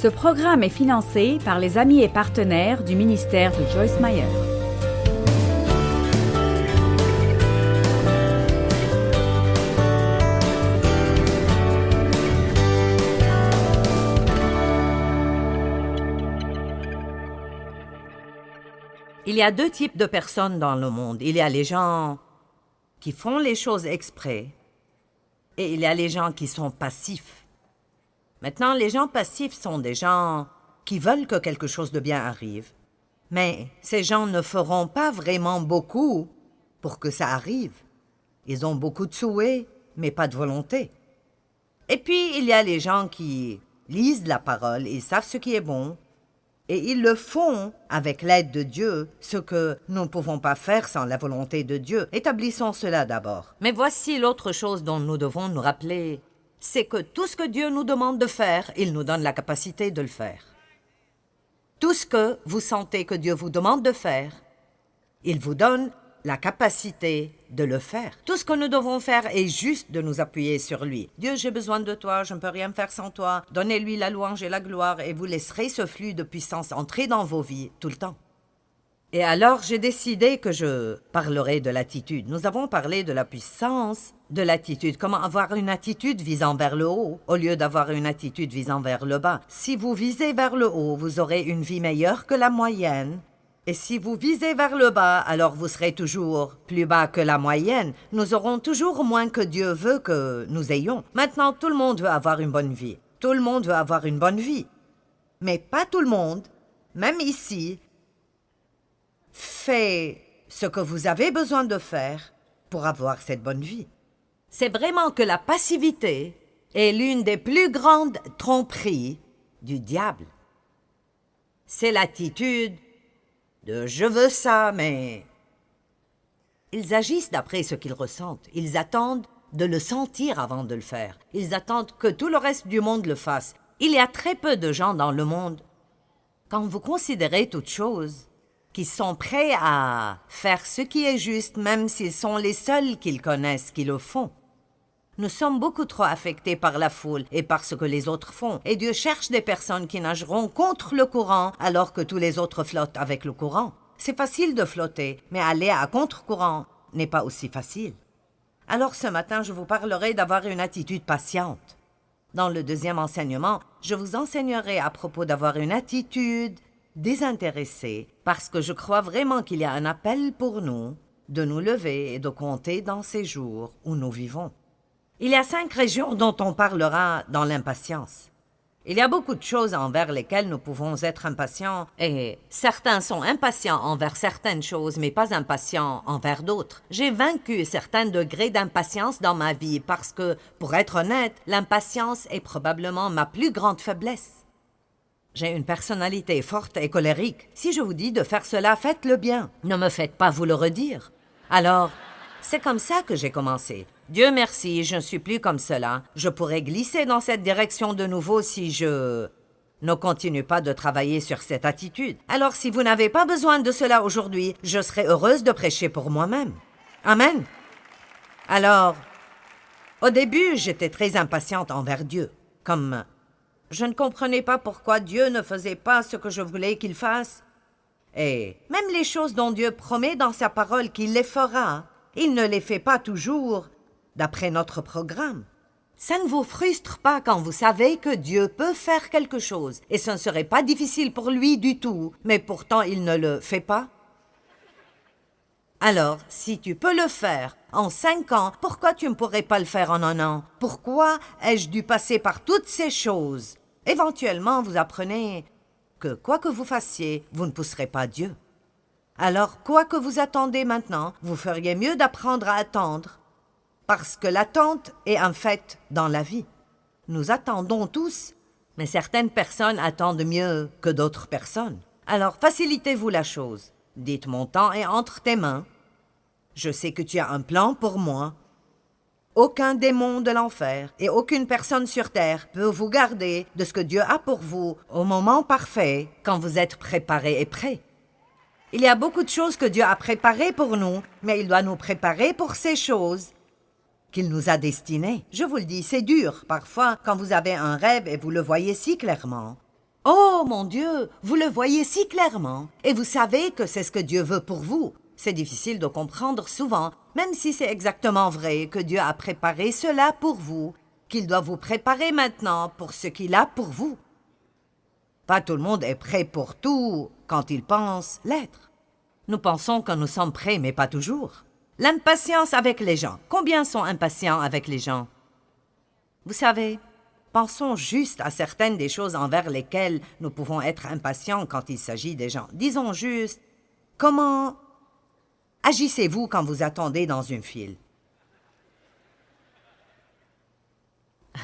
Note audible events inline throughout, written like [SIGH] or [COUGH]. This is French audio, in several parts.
Ce programme est financé par les amis et partenaires du ministère de Joyce Meyer. Il y a deux types de personnes dans le monde. Il y a les gens qui font les choses exprès et il y a les gens qui sont passifs. Maintenant, les gens passifs sont des gens qui veulent que quelque chose de bien arrive. Mais ces gens ne feront pas vraiment beaucoup pour que ça arrive. Ils ont beaucoup de souhaits, mais pas de volonté. Et puis, il y a les gens qui lisent la parole, ils savent ce qui est bon, et ils le font avec l'aide de Dieu, ce que nous ne pouvons pas faire sans la volonté de Dieu. Établissons cela d'abord. Mais voici l'autre chose dont nous devons nous rappeler, c'est que tout ce que Dieu nous demande de faire, il nous donne la capacité de le faire. Tout ce que vous sentez que Dieu vous demande de faire, il vous donne la capacité de le faire. Tout ce que nous devons faire est juste de nous appuyer sur lui. Dieu, j'ai besoin de toi, je ne peux rien faire sans toi. Donnez-lui la louange et la gloire et vous laisserez ce flux de puissance entrer dans vos vies tout le temps. Et alors j'ai décidé que je parlerai de l'attitude. Nous avons parlé de la puissance de l'attitude, comment avoir une attitude visant vers le haut au lieu d'avoir une attitude visant vers le bas. Si vous visez vers le haut, vous aurez une vie meilleure que la moyenne et si vous visez vers le bas, alors vous serez toujours plus bas que la moyenne. Nous aurons toujours moins que Dieu veut que nous ayons. Maintenant, tout le monde veut avoir une bonne vie. Tout le monde veut avoir une bonne vie. Mais pas tout le monde, même ici, fait ce que vous avez besoin de faire pour avoir cette bonne vie. C'est vraiment que la passivité est l'une des plus grandes tromperies du diable. C'est l'attitude de je veux ça, mais. Ils agissent d'après ce qu'ils ressentent. Ils attendent de le sentir avant de le faire. Ils attendent que tout le reste du monde le fasse. Il y a très peu de gens dans le monde, quand vous considérez toutes choses, qui sont prêts à faire ce qui est juste, même s'ils sont les seuls qu'ils connaissent qui le font. Nous sommes beaucoup trop affectés par la foule et par ce que les autres font, et Dieu cherche des personnes qui nageront contre le courant alors que tous les autres flottent avec le courant. C'est facile de flotter, mais aller à contre-courant n'est pas aussi facile. Alors ce matin, je vous parlerai d'avoir une attitude patiente. Dans le deuxième enseignement, je vous enseignerai à propos d'avoir une attitude désintéressée, parce que je crois vraiment qu'il y a un appel pour nous de nous lever et de compter dans ces jours où nous vivons. Il y a cinq régions dont on parlera dans l'impatience. Il y a beaucoup de choses envers lesquelles nous pouvons être impatients, et certains sont impatients envers certaines choses, mais pas impatients envers d'autres. J'ai vaincu certains degrés d'impatience dans ma vie parce que, pour être honnête, l'impatience est probablement ma plus grande faiblesse. J'ai une personnalité forte et colérique. Si je vous dis de faire cela, faites-le bien. Ne me faites pas vous le redire. Alors, c'est comme ça que j'ai commencé. Dieu merci, je ne suis plus comme cela. Je pourrais glisser dans cette direction de nouveau si je ne continue pas de travailler sur cette attitude. Alors si vous n'avez pas besoin de cela aujourd'hui, je serai heureuse de prêcher pour moi-même. Amen. Alors, au début, j'étais très impatiente envers Dieu, comme je ne comprenais pas pourquoi Dieu ne faisait pas ce que je voulais qu'il fasse. Et même les choses dont Dieu promet dans sa parole qu'il les fera, il ne les fait pas toujours d'après notre programme. Ça ne vous frustre pas quand vous savez que Dieu peut faire quelque chose, et ce ne serait pas difficile pour lui du tout, mais pourtant il ne le fait pas? Alors, si tu peux le faire en cinq ans, pourquoi tu ne pourrais pas le faire en un an? Pourquoi ai-je dû passer par toutes ces choses? Éventuellement, vous apprenez que quoi que vous fassiez, vous ne pousserez pas Dieu. Alors, quoi que vous attendez maintenant, vous feriez mieux d'apprendre à attendre parce que l'attente est un fait dans la vie. Nous attendons tous, mais certaines personnes attendent mieux que d'autres personnes. Alors facilitez-vous la chose. Dites mon temps est entre tes mains. Je sais que tu as un plan pour moi. Aucun démon de l'enfer et aucune personne sur terre peut vous garder de ce que Dieu a pour vous au moment parfait quand vous êtes préparé et prêt. Il y a beaucoup de choses que Dieu a préparées pour nous, mais il doit nous préparer pour ces choses qu'il nous a destiné. Je vous le dis, c'est dur, parfois, quand vous avez un rêve et vous le voyez si clairement. Oh mon Dieu, vous le voyez si clairement, et vous savez que c'est ce que Dieu veut pour vous. C'est difficile de comprendre souvent, même si c'est exactement vrai que Dieu a préparé cela pour vous, qu'il doit vous préparer maintenant pour ce qu'il a pour vous. Pas tout le monde est prêt pour tout quand il pense l'être. Nous pensons que nous sommes prêts, mais pas toujours. L'impatience avec les gens. Combien sont impatients avec les gens? Vous savez, pensons juste à certaines des choses envers lesquelles nous pouvons être impatients quand il s'agit des gens. Disons juste, comment agissez-vous quand vous attendez dans une file. [LAUGHS]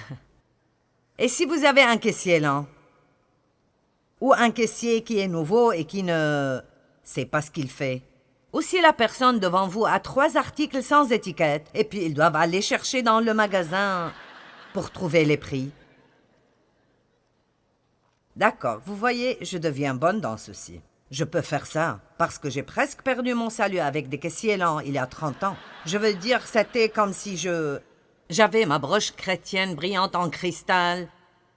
Et si vous avez un caissier lent Ou un caissier qui est nouveau et qui ne sait pas ce qu'il fait. Ou si la personne devant vous a trois articles sans étiquette et puis ils doivent aller chercher dans le magasin pour trouver les prix. D'accord, vous voyez, je deviens bonne dans ceci. Je peux faire ça, parce que j'ai presque perdu mon salut avec des caissiers lents il y a 30 ans. Je veux dire, c'était comme si je... J'avais ma broche chrétienne brillante en cristal.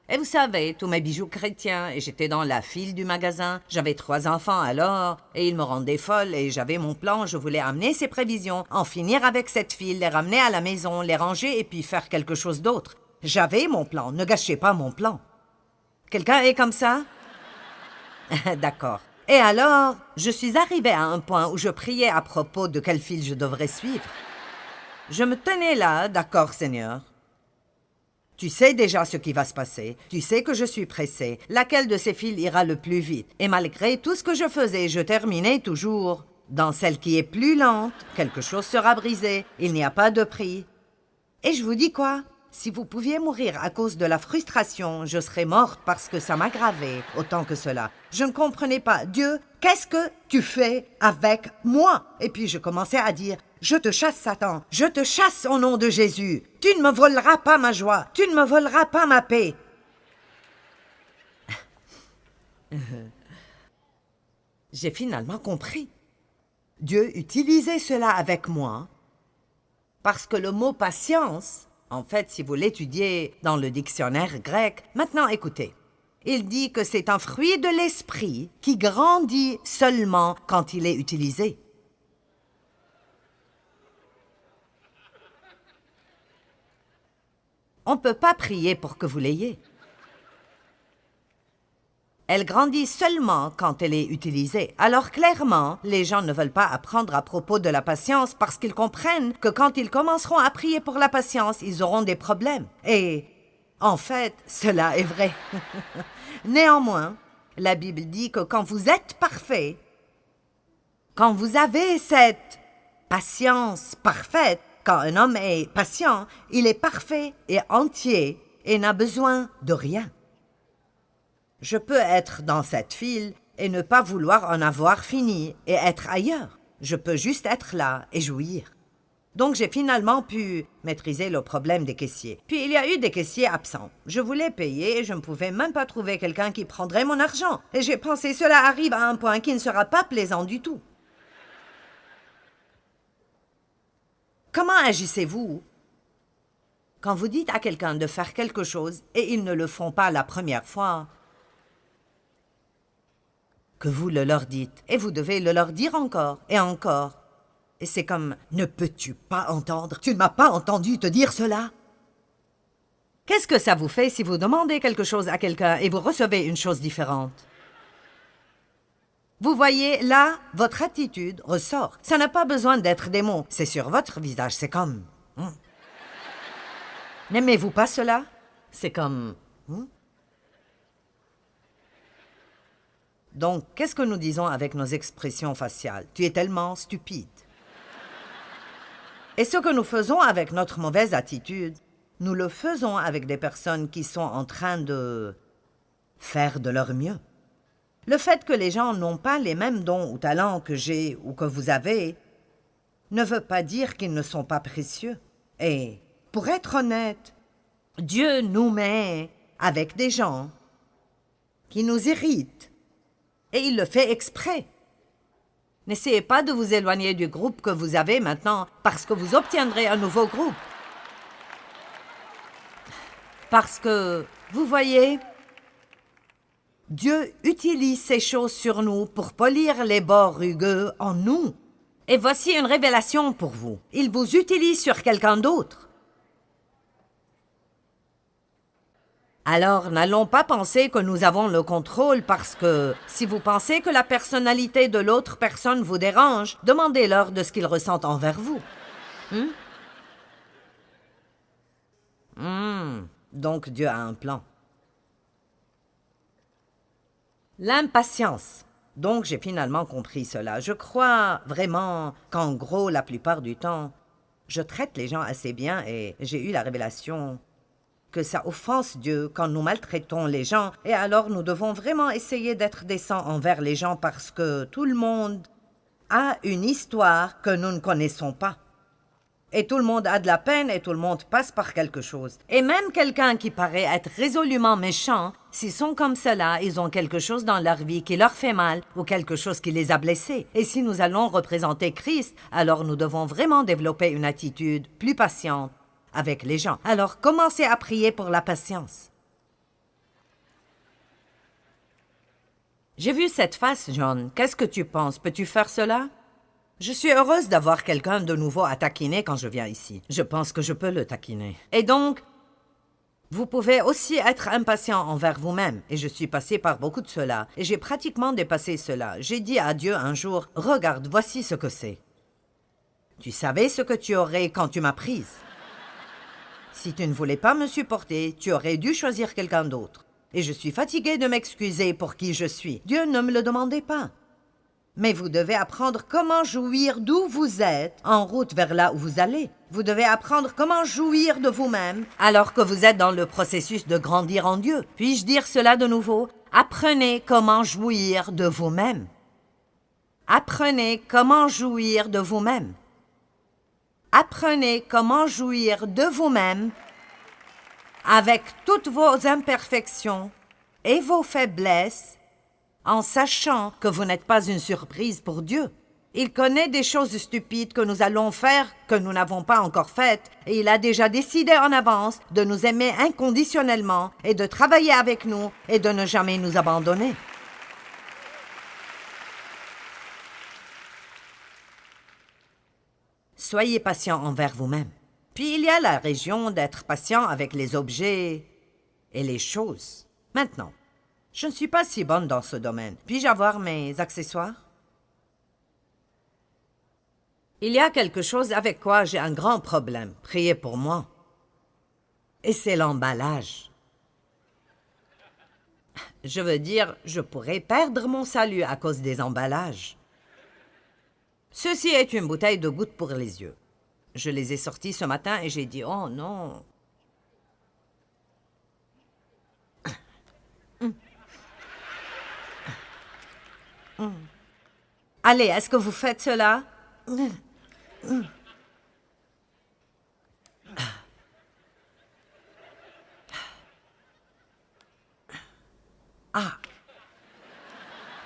Et vous savez, tous mes bijoux chrétiens, et j'étais dans la file du magasin. J'avais trois enfants alors, et ils me rendaient folle, et j'avais mon plan, je voulais amener ces prévisions, en finir avec cette file, les ramener à la maison, les ranger, et puis faire quelque chose d'autre. J'avais mon plan, ne gâchez pas mon plan. Quelqu'un est comme ça? [LAUGHS] D'accord. Et alors, je suis arrivé à un point où je priais à propos de quel fil je devrais suivre. Je me tenais là, d'accord, Seigneur. Tu sais déjà ce qui va se passer. Tu sais que je suis pressé. Laquelle de ces fils ira le plus vite? Et malgré tout ce que je faisais, je terminais toujours. Dans celle qui est plus lente, quelque chose sera brisé. Il n'y a pas de prix. Et je vous dis quoi? Si vous pouviez mourir à cause de la frustration, je serais morte parce que ça m'aggravait autant que cela. Je ne comprenais pas. Dieu, qu'est-ce que tu fais avec moi? Et puis je commençais à dire, je te chasse Satan, je te chasse au nom de Jésus. Tu ne me voleras pas ma joie, tu ne me voleras pas ma paix. [LAUGHS] J'ai finalement compris. Dieu utilisait cela avec moi parce que le mot patience en fait, si vous l'étudiez dans le dictionnaire grec, maintenant écoutez. Il dit que c'est un fruit de l'esprit qui grandit seulement quand il est utilisé. On ne peut pas prier pour que vous l'ayez. Elle grandit seulement quand elle est utilisée. Alors clairement, les gens ne veulent pas apprendre à propos de la patience parce qu'ils comprennent que quand ils commenceront à prier pour la patience, ils auront des problèmes. Et en fait, cela est vrai. [LAUGHS] Néanmoins, la Bible dit que quand vous êtes parfait, quand vous avez cette patience parfaite, quand un homme est patient, il est parfait et entier et n'a besoin de rien. Je peux être dans cette file et ne pas vouloir en avoir fini et être ailleurs. Je peux juste être là et jouir. Donc j'ai finalement pu maîtriser le problème des caissiers. Puis il y a eu des caissiers absents. Je voulais payer et je ne pouvais même pas trouver quelqu'un qui prendrait mon argent. Et j'ai pensé cela arrive à un point qui ne sera pas plaisant du tout. Comment agissez-vous quand vous dites à quelqu'un de faire quelque chose et ils ne le font pas la première fois? Que vous le leur dites, et vous devez le leur dire encore et encore. Et c'est comme Ne peux-tu pas entendre? Tu ne m'as pas entendu te dire cela? Qu'est-ce que ça vous fait si vous demandez quelque chose à quelqu'un et vous recevez une chose différente? Vous voyez, là, votre attitude ressort. Ça n'a pas besoin d'être des mots. C'est sur votre visage. C'est comme... Hmm. N'aimez-vous pas cela? C'est comme... Hmm. Donc, qu'est-ce que nous disons avec nos expressions faciales? Tu es tellement stupide. Et ce que nous faisons avec notre mauvaise attitude, nous le faisons avec des personnes qui sont en train de faire de leur mieux. Le fait que les gens n'ont pas les mêmes dons ou talents que j'ai ou que vous avez ne veut pas dire qu'ils ne sont pas précieux. Et, pour être honnête, Dieu nous met avec des gens qui nous irritent et il le fait exprès. N'essayez pas de vous éloigner du groupe que vous avez maintenant parce que vous obtiendrez un nouveau groupe. Parce que, vous voyez, Dieu utilise ces choses sur nous pour polir les bords rugueux en nous. Et voici une révélation pour vous. Il vous utilise sur quelqu'un d'autre. Alors n'allons pas penser que nous avons le contrôle parce que si vous pensez que la personnalité de l'autre personne vous dérange, demandez-leur de ce qu'ils ressentent envers vous. Hmm? Hmm. Donc Dieu a un plan. L'impatience. Donc j'ai finalement compris cela. Je crois vraiment qu'en gros, la plupart du temps, je traite les gens assez bien et j'ai eu la révélation que ça offense Dieu quand nous maltraitons les gens, et alors nous devons vraiment essayer d'être décents envers les gens parce que tout le monde a une histoire que nous ne connaissons pas. Et tout le monde a de la peine et tout le monde passe par quelque chose. Et même quelqu'un qui paraît être résolument méchant, s'ils sont comme cela, ils ont quelque chose dans leur vie qui leur fait mal ou quelque chose qui les a blessés. Et si nous allons représenter Christ, alors nous devons vraiment développer une attitude plus patiente Alors commencez à prier pour la patience. J'ai vu cette face, John. Qu'est-ce que tu penses? Peux-tu faire cela? Je suis heureuse d'avoir quelqu'un de nouveau à taquiner quand je viens ici. Je pense que je peux le taquiner. Et donc, vous pouvez aussi être impatient envers vous-même, et je suis passé par beaucoup de cela, et j'ai pratiquement dépassé cela. J'ai dit à Dieu un jour, regarde, voici ce que c'est. Tu savais ce que tu aurais quand tu m'as prise. Si tu ne voulais pas me supporter, tu aurais dû choisir quelqu'un d'autre. Et je suis fatiguée de m'excuser pour qui je suis. Dieu ne me le demandait pas. Mais vous devez apprendre comment jouir d'où vous êtes en route vers là où vous allez. Vous devez apprendre comment jouir de vous-même alors que vous êtes dans le processus de grandir en Dieu. Puis-je dire cela de nouveau? Apprenez comment jouir de vous-même. Apprenez comment jouir de vous-même. Apprenez comment jouir de vous-même avec toutes vos imperfections et vos faiblesses en sachant que vous n'êtes pas une surprise pour Dieu. Il connaît des choses stupides que nous allons faire que nous n'avons pas encore faites, et il a déjà décidé en avance de nous aimer inconditionnellement et de travailler avec nous et de ne jamais nous abandonner. Soyez patient envers vous-même. Puis il y a la région d'être patient avec les objets et les choses. Maintenant, je ne suis pas si bonne dans ce domaine. Puis-je avoir mes accessoires? Il y a quelque chose avec quoi j'ai un grand problème. Priez pour moi. Et c'est l'emballage. Je veux dire, je pourrais perdre mon salut à cause des emballages. Ceci est une bouteille de gouttes pour les yeux. Je les ai sortis ce matin et j'ai dit Oh non. Allez, est-ce que vous faites cela? Ah.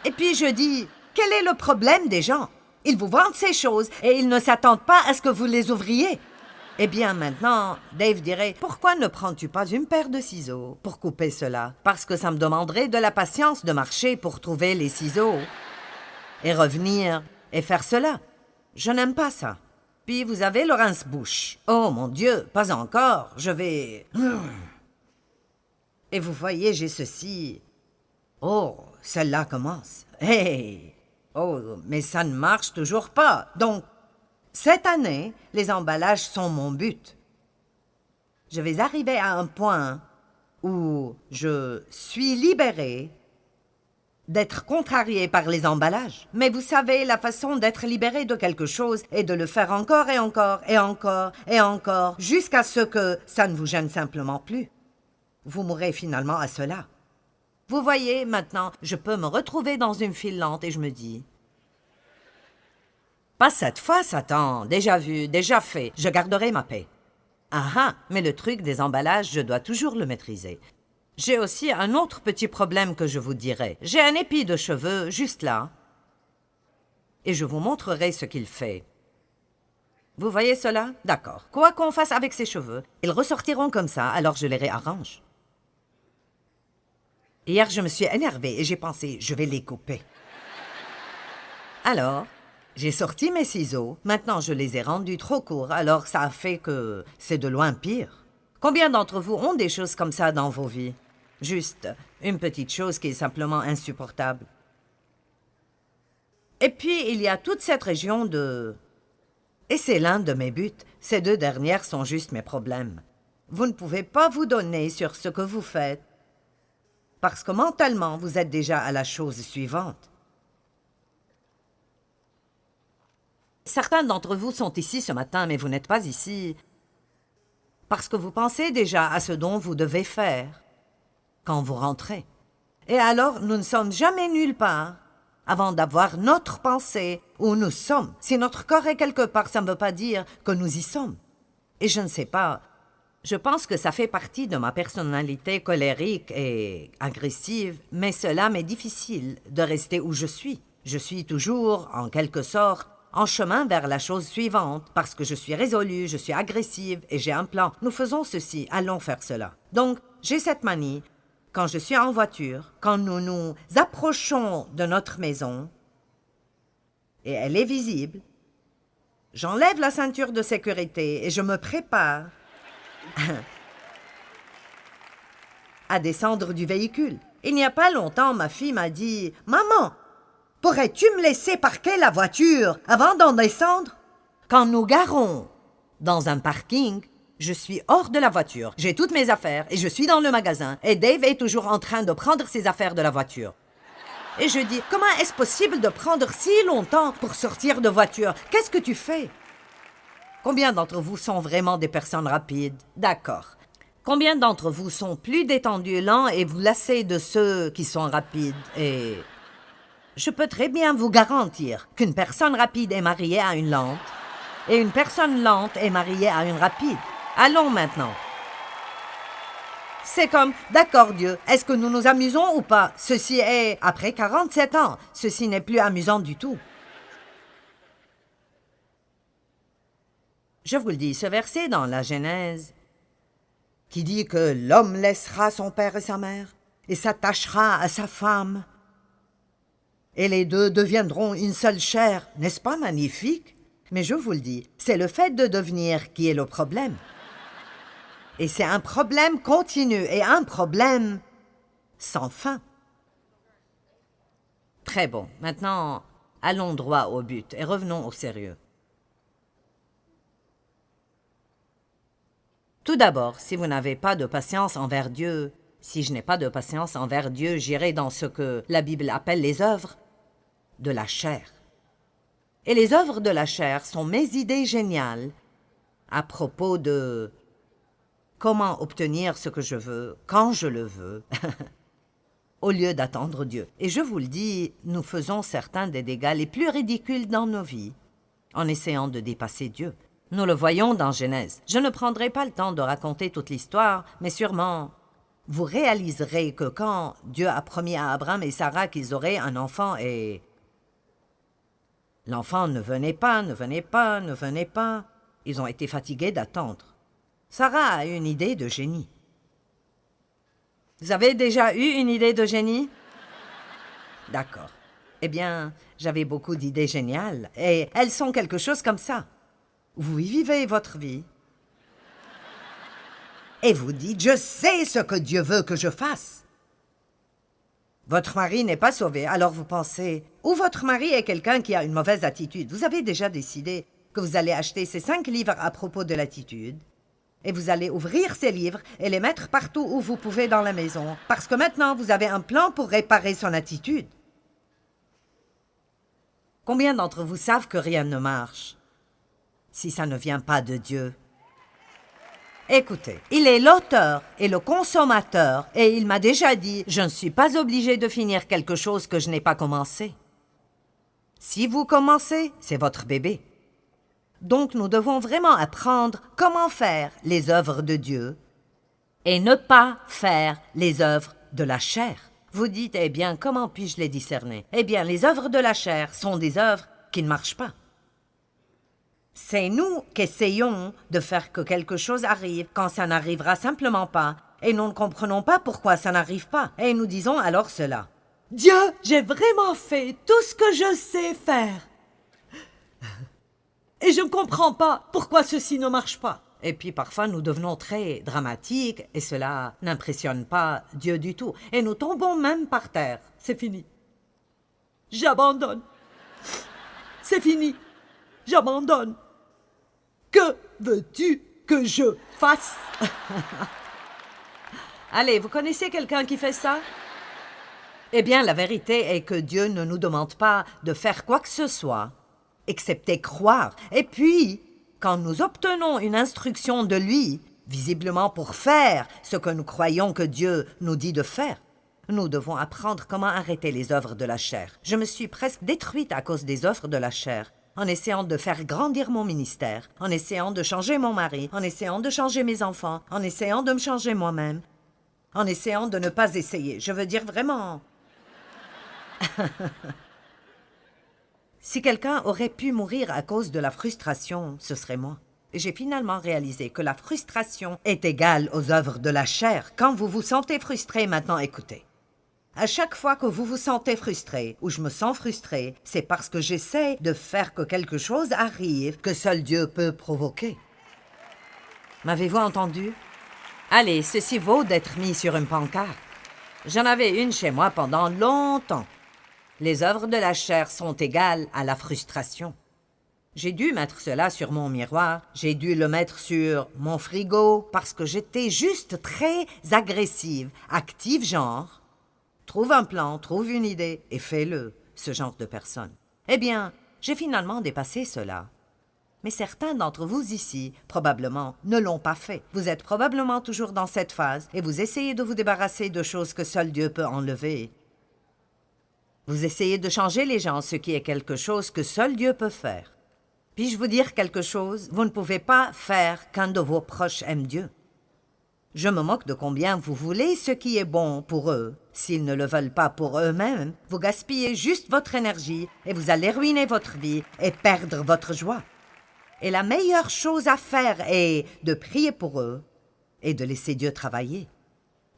Et puis je dis, quel est le problème des gens? Ils vous vendent ces choses et ils ne s'attendent pas à ce que vous les ouvriez. Eh bien maintenant, Dave dirait Pourquoi ne prends-tu pas une paire de ciseaux pour couper cela? Parce que ça me demanderait de la patience de marcher pour trouver les ciseaux et revenir et faire cela. Je n'aime pas ça. Puis vous avez Laurence Bush. Oh mon Dieu, pas encore. Je vais. [SIGHS] Et vous voyez, j'ai ceci. Oh, celle-là commence. Hey Oh, mais ça ne marche toujours pas. Donc, cette année, les emballages sont mon but. Je vais arriver à un point où je suis libéré d'être contrarié par les emballages. Mais vous savez, la façon d'être libéré de quelque chose est de le faire encore et encore et encore et encore jusqu'à ce que ça ne vous gêne simplement plus. Vous mourrez finalement à cela. Vous voyez, maintenant, je peux me retrouver dans une file lente et je me dis Pas cette fois, Satan. Déjà vu, déjà fait. Je garderai ma paix. Ah ah, mais le truc des emballages, je dois toujours le maîtriser. J'ai aussi un autre petit problème que je vous dirai. J'ai un épi de cheveux juste là. Et je vous montrerai ce qu'il fait. Vous voyez cela? D'accord. Quoi qu'on fasse avec ces cheveux, ils ressortiront comme ça, alors je les réarrange. Hier, je me suis énervée et j'ai pensé, je vais les couper. Alors, j'ai sorti mes ciseaux. Maintenant, je les ai rendus trop courts, alors ça a fait que c'est de loin pire. Combien d'entre vous ont des choses comme ça dans vos vies? Juste une petite chose qui est simplement insupportable. Et puis, il y a toute cette région de... Et c'est l'un de mes buts. Ces deux dernières sont juste mes problèmes. Vous ne pouvez pas vous donner sur ce que vous faites, parce que mentalement, vous êtes déjà à la chose suivante. Certains d'entre vous sont ici ce matin, mais vous n'êtes pas ici parce que vous pensez déjà à ce dont vous devez faire quand vous rentrez. Et alors, nous ne sommes jamais nulle part avant d'avoir notre pensée où nous sommes. Si notre corps est quelque part, ça ne veut pas dire que nous y sommes. Et je ne sais pas, je pense que ça fait partie de ma personnalité colérique et agressive, mais cela m'est difficile de rester où je suis. Je suis toujours, en quelque sorte, en chemin vers la chose suivante, parce que je suis résolue, je suis agressive et j'ai un plan. Nous faisons ceci, allons faire cela. Donc, j'ai cette manie, quand je suis en voiture, quand nous nous approchons de notre maison, et elle est visible, j'enlève la ceinture de sécurité et je me prépare à descendre du véhicule. Il n'y a pas longtemps, ma fille m'a dit Maman, Pourrais-tu me laisser parquer la voiture avant d'en descendre? Quand nous garons dans un parking, je suis hors de la voiture, j'ai toutes mes affaires et je suis dans le magasin. Et Dave est toujours en train de prendre ses affaires de la voiture. Et je dis, comment est-ce possible de prendre si longtemps pour sortir de voiture? Qu'est-ce que tu fais? Combien d'entre vous sont vraiment des personnes rapides? D'accord. Combien d'entre vous sont plus détendus, lents et vous lassez de ceux qui sont rapides? Et je peux très bien vous garantir qu'une personne rapide est mariée à une lente et une personne lente est mariée à une rapide. Allons maintenant. C'est comme, d'accord Dieu, est-ce que nous nous amusons ou pas? Ceci est, après 47 ans, ceci n'est plus amusant du tout. Je vous le dis, ce verset dans la Genèse, qui dit que l'homme laissera son père et sa mère et s'attachera à sa femme, et les deux deviendront une seule chair. N'est-ce pas magnifique? Mais je vous le dis, c'est le fait de devenir qui est le problème. Et c'est un problème continu et un problème sans fin. Très bon. Maintenant, allons droit au but et revenons au sérieux. Tout d'abord, si vous n'avez pas de patience envers Dieu, si je n'ai pas de patience envers Dieu, j'irai dans ce que la Bible appelle les œuvres de la chair. Et les œuvres de la chair sont mes idées géniales à propos de comment obtenir ce que je veux, quand je le veux, [LAUGHS] au lieu d'attendre Dieu. Et je vous le dis, nous faisons certains des dégâts les plus ridicules dans nos vies en essayant de dépasser Dieu. Nous le voyons dans Genèse. Je ne prendrai pas le temps de raconter toute l'histoire, mais sûrement vous réaliserez que quand Dieu a promis à Abraham et Sarah qu'ils auraient un enfant et L'enfant ne venait pas, ne venait pas, ne venait pas. Ils ont été fatigués d'attendre. Sarah a une idée de génie. Vous avez déjà eu une idée de génie? D'accord. Eh bien, j'avais beaucoup d'idées géniales, et elles sont quelque chose comme ça. Vous vivez votre vie. Et vous dites, je sais ce que Dieu veut que je fasse. Votre mari n'est pas sauvé, alors vous pensez, ou votre mari est quelqu'un qui a une mauvaise attitude. Vous avez déjà décidé que vous allez acheter ces cinq livres à propos de l'attitude, et vous allez ouvrir ces livres et les mettre partout où vous pouvez dans la maison, parce que maintenant vous avez un plan pour réparer son attitude. Combien d'entre vous savent que rien ne marche? Si ça ne vient pas de Dieu Écoutez, il est l'auteur et le consommateur, et il m'a déjà dit Je ne suis pas obligé de finir quelque chose que je n'ai pas commencé. Si vous commencez, c'est votre bébé. Donc nous devons vraiment apprendre comment faire les œuvres de Dieu et ne pas faire les œuvres de la chair. Vous dites, eh bien, comment puis-je les discerner? Eh bien, les œuvres de la chair sont des œuvres qui ne marchent pas. C'est nous qui essayons de faire que quelque chose arrive quand ça n'arrivera simplement pas. et nous ne comprenons pas pourquoi ça n'arrive pas, et nous disons alors cela. Dieu, j'ai vraiment fait tout ce que je sais faire. Et je ne comprends pas pourquoi ceci ne marche pas. Et puis parfois nous devenons très dramatiques et cela n'impressionne pas Dieu du tout. Et nous tombons même par terre. C'est fini. J'abandonne. C'est fini. J'abandonne. Que veux-tu que je fasse? [LAUGHS] Allez, vous connaissez quelqu'un qui fait ça? Eh bien, la vérité est que Dieu ne nous demande pas de faire quoi que ce soit, excepté croire. Et puis, quand nous obtenons une instruction de lui, visiblement pour faire ce que nous croyons que Dieu nous dit de faire, nous devons apprendre comment arrêter les œuvres de la chair. Je me suis presque détruite à cause des œuvres de la chair, en essayant de faire grandir mon ministère, en essayant de changer mon mari, en essayant de changer mes enfants, en essayant de me changer moi-même, en essayant de ne pas essayer. Je veux dire vraiment. Si quelqu'un aurait pu mourir à cause de la frustration, ce serait moi. J'ai finalement réalisé que la frustration est égale aux œuvres de la chair. Quand vous vous sentez frustré, maintenant écoutez. À chaque fois que vous vous sentez frustré ou je me sens frustré, c'est parce que j'essaie de faire que quelque chose arrive que seul Dieu peut provoquer. M'avez-vous entendu? Allez, ceci vaut d'être mis sur une pancarte. J'en avais une chez moi pendant longtemps les œuvres de la chair sont égales à la frustration. J'ai dû mettre cela sur mon miroir, j'ai dû le mettre sur mon frigo, parce que j'étais juste très agressive, active genre. Trouve un plan, trouve une idée, et fais-le, ce genre de personne. Eh bien, j'ai finalement dépassé cela. Mais certains d'entre vous ici, probablement, ne l'ont pas fait. Vous êtes probablement toujours dans cette phase, et vous essayez de vous débarrasser de choses que seul Dieu peut enlever. Vous essayez de changer les gens, ce qui est quelque chose que seul Dieu peut faire. Puis-je vous dire quelque chose? Vous ne pouvez pas faire qu'un de vos proches aime Dieu. Je me moque de combien vous voulez ce qui est bon pour eux. S'ils ne le veulent pas pour eux-mêmes, vous gaspillez juste votre énergie et vous allez ruiner votre vie et perdre votre joie. Et la meilleure chose à faire est de prier pour eux et de laisser Dieu travailler.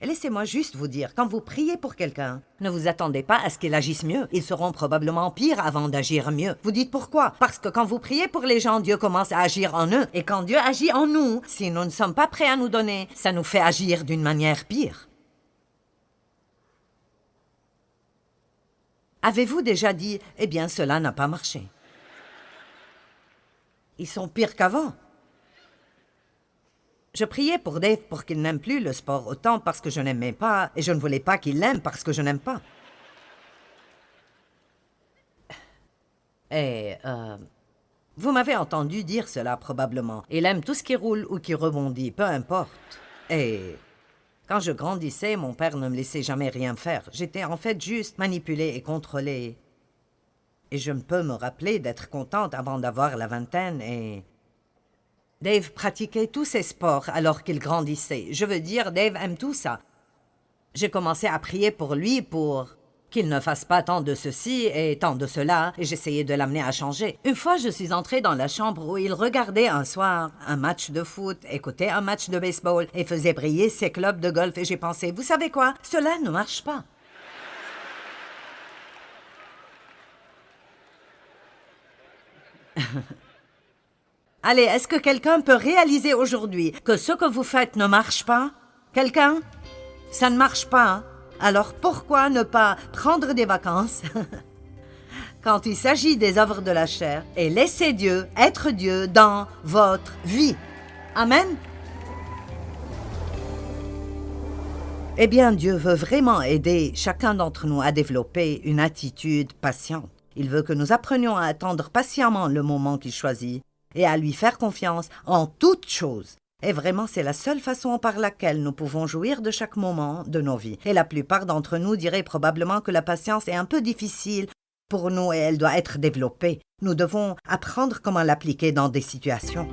Laissez-moi juste vous dire, quand vous priez pour quelqu'un, ne vous attendez pas à ce qu'il agisse mieux. Ils seront probablement pires avant d'agir mieux. Vous dites pourquoi? Parce que quand vous priez pour les gens, Dieu commence à agir en eux. Et quand Dieu agit en nous, si nous ne sommes pas prêts à nous donner, ça nous fait agir d'une manière pire. Avez-vous déjà dit, eh bien, cela n'a pas marché Ils sont pires qu'avant. Je priais pour Dave pour qu'il n'aime plus le sport autant parce que je n'aimais pas, et je ne voulais pas qu'il l'aime parce que je n'aime pas. Et, euh, vous m'avez entendu dire cela probablement. Il aime tout ce qui roule ou qui rebondit, peu importe. Et quand je grandissais, mon père ne me laissait jamais rien faire. J'étais en fait juste manipulée et contrôlée. Et je ne peux me rappeler d'être contente avant d'avoir la vingtaine et Dave pratiquait tous ces sports alors qu'il grandissait. Je veux dire, Dave aime tout ça. J'ai commencé à prier pour lui pour qu'il ne fasse pas tant de ceci et tant de cela, et j'essayais de l'amener à changer. Une fois, je suis entrée dans la chambre où il regardait un soir un match de foot, écoutait un match de baseball et faisait briller ses clubs de golf, et j'ai pensé, vous savez quoi, cela ne marche pas. [LAUGHS] Allez, est-ce que quelqu'un peut réaliser aujourd'hui que ce que vous faites ne marche pas? Quelqu'un? Ça ne marche pas. Hein? Alors pourquoi ne pas prendre des vacances? [LAUGHS] Quand il s'agit des œuvres de la chair et laisser Dieu être Dieu dans votre vie Amen? Eh bien, Dieu veut vraiment aider chacun d'entre nous à développer une attitude patiente. Il veut que nous apprenions à attendre patiemment le moment qu'il choisit et à lui faire confiance en toutes choses. Et vraiment, c'est la seule façon par laquelle nous pouvons jouir de chaque moment de nos vies. Et la plupart d'entre nous diraient probablement que la patience est un peu difficile pour nous et elle doit être développée. Nous devons apprendre comment l'appliquer dans des situations.